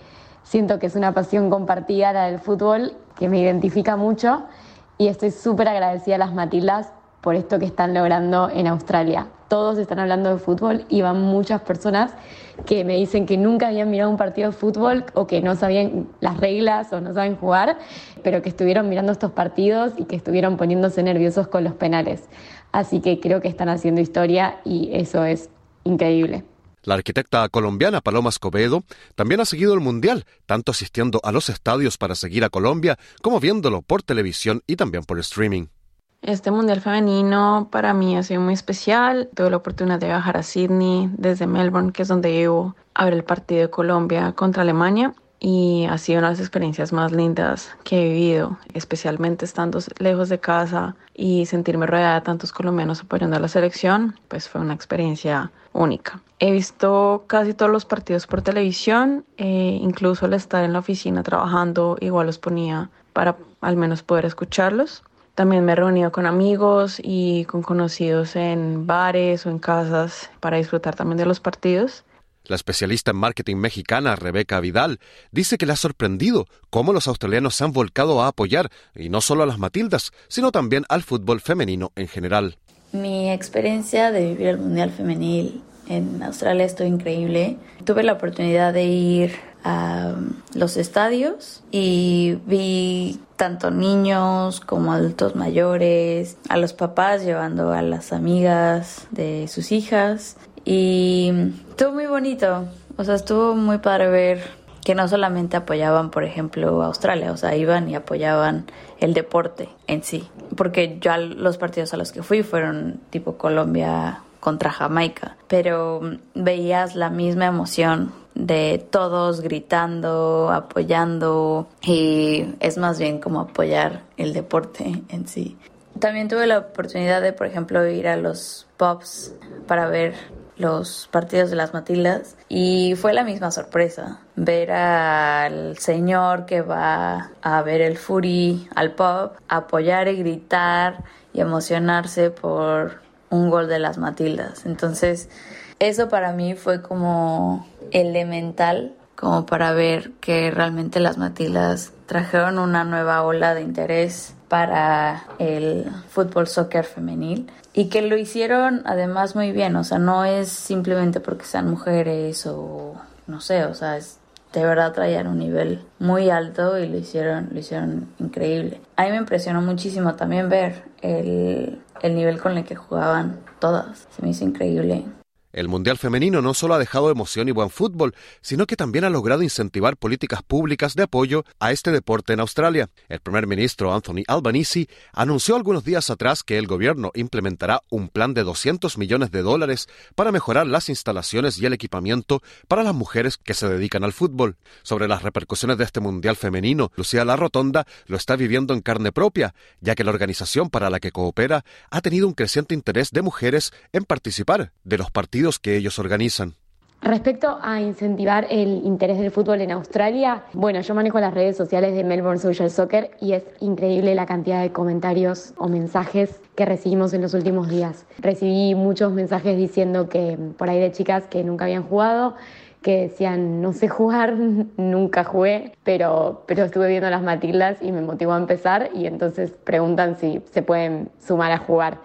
siento que es una pasión compartida la del fútbol que me identifica mucho y estoy súper agradecida a las Matildas por esto que están logrando en Australia. Todos están hablando de fútbol y van muchas personas que me dicen que nunca habían mirado un partido de fútbol o que no sabían las reglas o no saben jugar, pero que estuvieron mirando estos partidos y que estuvieron poniéndose nerviosos con los penales. Así que creo que están haciendo historia y eso es increíble. La arquitecta colombiana Paloma Escobedo también ha seguido el Mundial, tanto asistiendo a los estadios para seguir a Colombia como viéndolo por televisión y también por streaming. Este Mundial Femenino para mí ha sido muy especial. Tuve la oportunidad de viajar a Sydney desde Melbourne, que es donde vivo, a ver el partido de Colombia contra Alemania y ha sido una de las experiencias más lindas que he vivido, especialmente estando lejos de casa y sentirme rodeada de tantos colombianos apoyando a la selección, pues fue una experiencia única. He visto casi todos los partidos por televisión, eh, incluso al estar en la oficina trabajando, igual los ponía para al menos poder escucharlos. También me he reunido con amigos y con conocidos en bares o en casas para disfrutar también de los partidos. La especialista en marketing mexicana Rebeca Vidal dice que le ha sorprendido cómo los australianos se han volcado a apoyar, y no solo a las Matildas, sino también al fútbol femenino en general. Mi experiencia de vivir el Mundial Femenil en Australia estuvo increíble. Tuve la oportunidad de ir a los estadios y vi tanto niños como adultos mayores, a los papás llevando a las amigas de sus hijas y estuvo muy bonito, o sea, estuvo muy padre ver que no solamente apoyaban, por ejemplo, Australia, o sea, iban y apoyaban el deporte en sí, porque ya los partidos a los que fui fueron tipo Colombia contra Jamaica, pero veías la misma emoción de todos gritando, apoyando y es más bien como apoyar el deporte en sí. También tuve la oportunidad de, por ejemplo, ir a los pubs para ver los partidos de las Matildas y fue la misma sorpresa ver al señor que va a ver el Fury al pub, apoyar y gritar y emocionarse por un gol de las Matildas. Entonces, eso para mí fue como elemental, como para ver que realmente las Matildas trajeron una nueva ola de interés para el fútbol soccer femenil y que lo hicieron además muy bien, o sea, no es simplemente porque sean mujeres o no sé, o sea, es de verdad traían un nivel muy alto y lo hicieron, lo hicieron increíble. A mí me impresionó muchísimo también ver el, el nivel con el que jugaban todas. Se me hizo increíble. El Mundial Femenino no solo ha dejado emoción y buen fútbol, sino que también ha logrado incentivar políticas públicas de apoyo a este deporte en Australia. El primer ministro Anthony Albanese anunció algunos días atrás que el gobierno implementará un plan de 200 millones de dólares para mejorar las instalaciones y el equipamiento para las mujeres que se dedican al fútbol. Sobre las repercusiones de este Mundial Femenino, Lucía La Rotonda lo está viviendo en carne propia, ya que la organización para la que coopera ha tenido un creciente interés de mujeres en participar de los partidos que ellos organizan. Respecto a incentivar el interés del fútbol en Australia, bueno, yo manejo las redes sociales de Melbourne Social Soccer y es increíble la cantidad de comentarios o mensajes que recibimos en los últimos días. Recibí muchos mensajes diciendo que por ahí de chicas que nunca habían jugado, que decían no sé jugar, <laughs> nunca jugué, pero, pero estuve viendo las Matildas y me motivó a empezar y entonces preguntan si se pueden sumar a jugar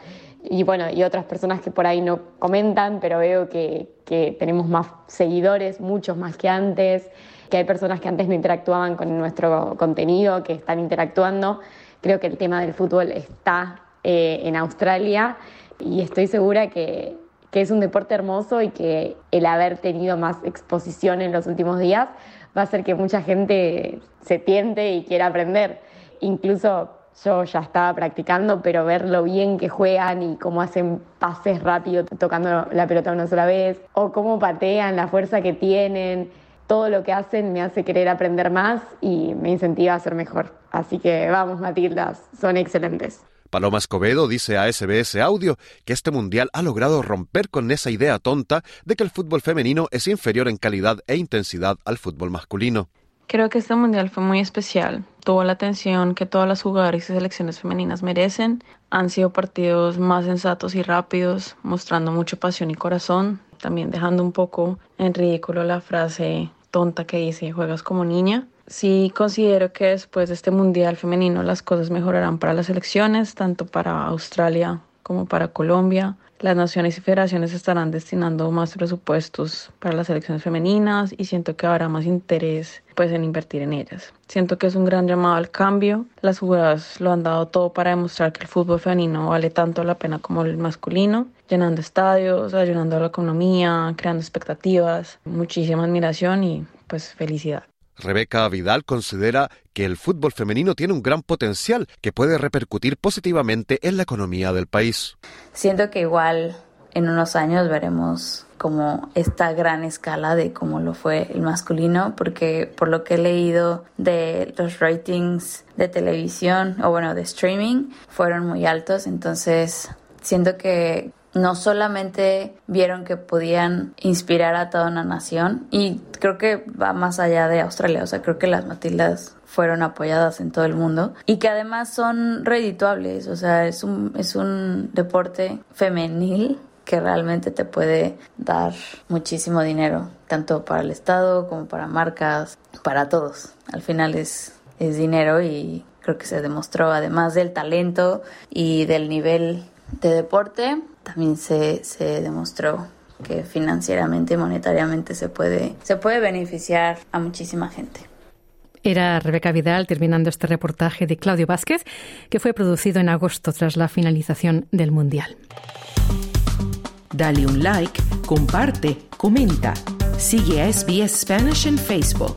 y bueno, y otras personas que por ahí no comentan, pero veo que, que, tenemos más seguidores, muchos más que antes, que hay personas que antes no interactuaban con nuestro contenido, que están interactuando. Creo que el tema del fútbol está eh, en Australia y estoy segura que, que es un deporte hermoso y que el haber tenido más exposición en los últimos días va a hacer que mucha gente se tiente y quiera aprender. Incluso yo ya estaba practicando, pero ver lo bien que juegan y cómo hacen pases rápido tocando la pelota una sola vez, o cómo patean, la fuerza que tienen, todo lo que hacen me hace querer aprender más y me incentiva a ser mejor. Así que vamos, Matildas, son excelentes. Paloma Escobedo dice a SBS Audio que este mundial ha logrado romper con esa idea tonta de que el fútbol femenino es inferior en calidad e intensidad al fútbol masculino. Creo que este mundial fue muy especial. tuvo la atención que todas las jugadoras y selecciones femeninas merecen. Han sido partidos más sensatos y rápidos, mostrando mucha pasión y corazón, también dejando un poco en ridículo la frase tonta que dice juegas como niña. Sí considero que después de este Mundial femenino las cosas mejorarán para las selecciones, tanto para Australia como para Colombia. Las naciones y federaciones estarán destinando más presupuestos para las selecciones femeninas y siento que habrá más interés pues en invertir en ellas. Siento que es un gran llamado al cambio. Las jugadoras lo han dado todo para demostrar que el fútbol femenino vale tanto la pena como el masculino, llenando estadios, ayudando a la economía, creando expectativas, muchísima admiración y pues felicidad. Rebeca Vidal considera que el fútbol femenino tiene un gran potencial que puede repercutir positivamente en la economía del país. Siento que igual en unos años veremos como esta gran escala de cómo lo fue el masculino, porque por lo que he leído de los ratings de televisión o bueno de streaming fueron muy altos, entonces siento que no solamente vieron que podían inspirar a toda una nación y creo que va más allá de Australia, o sea, creo que las Matildas fueron apoyadas en todo el mundo y que además son redituables, o sea, es un, es un deporte femenil que realmente te puede dar muchísimo dinero, tanto para el Estado como para marcas, para todos. Al final es, es dinero y creo que se demostró, además del talento y del nivel de deporte, también se, se demostró que financieramente y monetariamente se puede, se puede beneficiar a muchísima gente. Era Rebeca Vidal terminando este reportaje de Claudio Vázquez, que fue producido en agosto tras la finalización del Mundial. Dale un like, comparte, comenta. Sigue a SBS Spanish en Facebook.